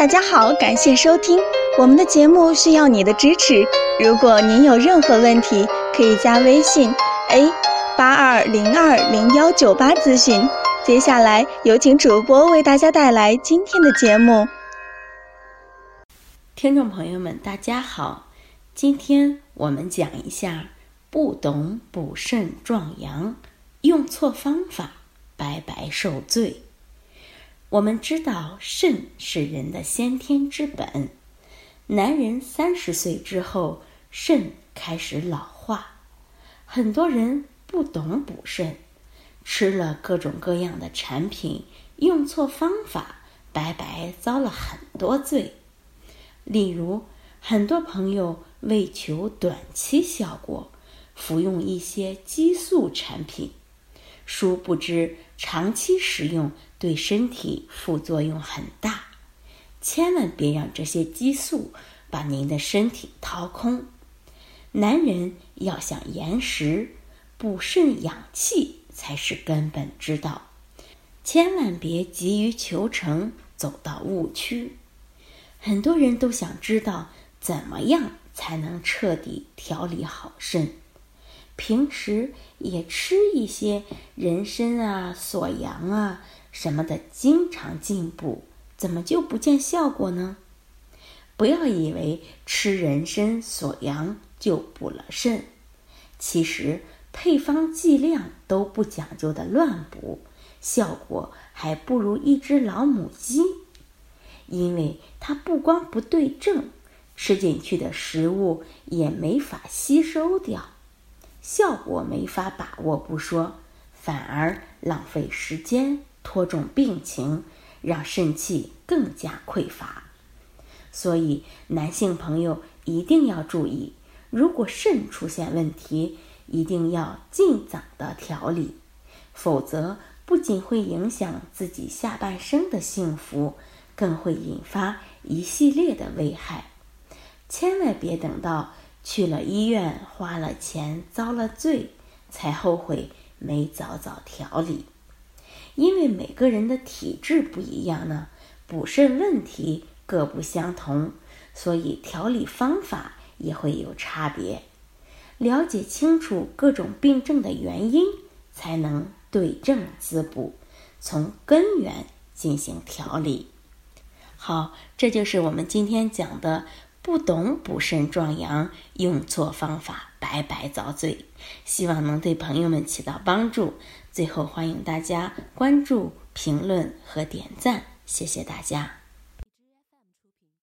大家好，感谢收听我们的节目，需要你的支持。如果您有任何问题，可以加微信 a 八二零二零幺九八咨询。接下来有请主播为大家带来今天的节目。听众朋友们，大家好，今天我们讲一下不懂补肾壮阳，用错方法，白白受罪。我们知道肾是人的先天之本，男人三十岁之后肾开始老化，很多人不懂补肾，吃了各种各样的产品，用错方法，白白遭了很多罪。例如，很多朋友为求短期效果，服用一些激素产品，殊不知长期食用。对身体副作用很大，千万别让这些激素把您的身体掏空。男人要想延时，补肾养气才是根本之道，千万别急于求成，走到误区。很多人都想知道怎么样才能彻底调理好肾，平时也吃一些人参啊、锁阳啊。什么的经常进补，怎么就不见效果呢？不要以为吃人参、锁阳就补了肾，其实配方剂量都不讲究的乱补，效果还不如一只老母鸡，因为它不光不对症，吃进去的食物也没法吸收掉，效果没法把握不说，反而浪费时间。拖重病情，让肾气更加匮乏。所以，男性朋友一定要注意，如果肾出现问题，一定要尽早的调理，否则不仅会影响自己下半生的幸福，更会引发一系列的危害。千万别等到去了医院花了钱遭了罪，才后悔没早早调理。因为每个人的体质不一样呢，补肾问题各不相同，所以调理方法也会有差别。了解清楚各种病症的原因，才能对症滋补，从根源进行调理。好，这就是我们今天讲的：不懂补肾壮阳，用错方法，白白遭罪。希望能对朋友们起到帮助。最后，欢迎大家关注、评论和点赞，谢谢大家。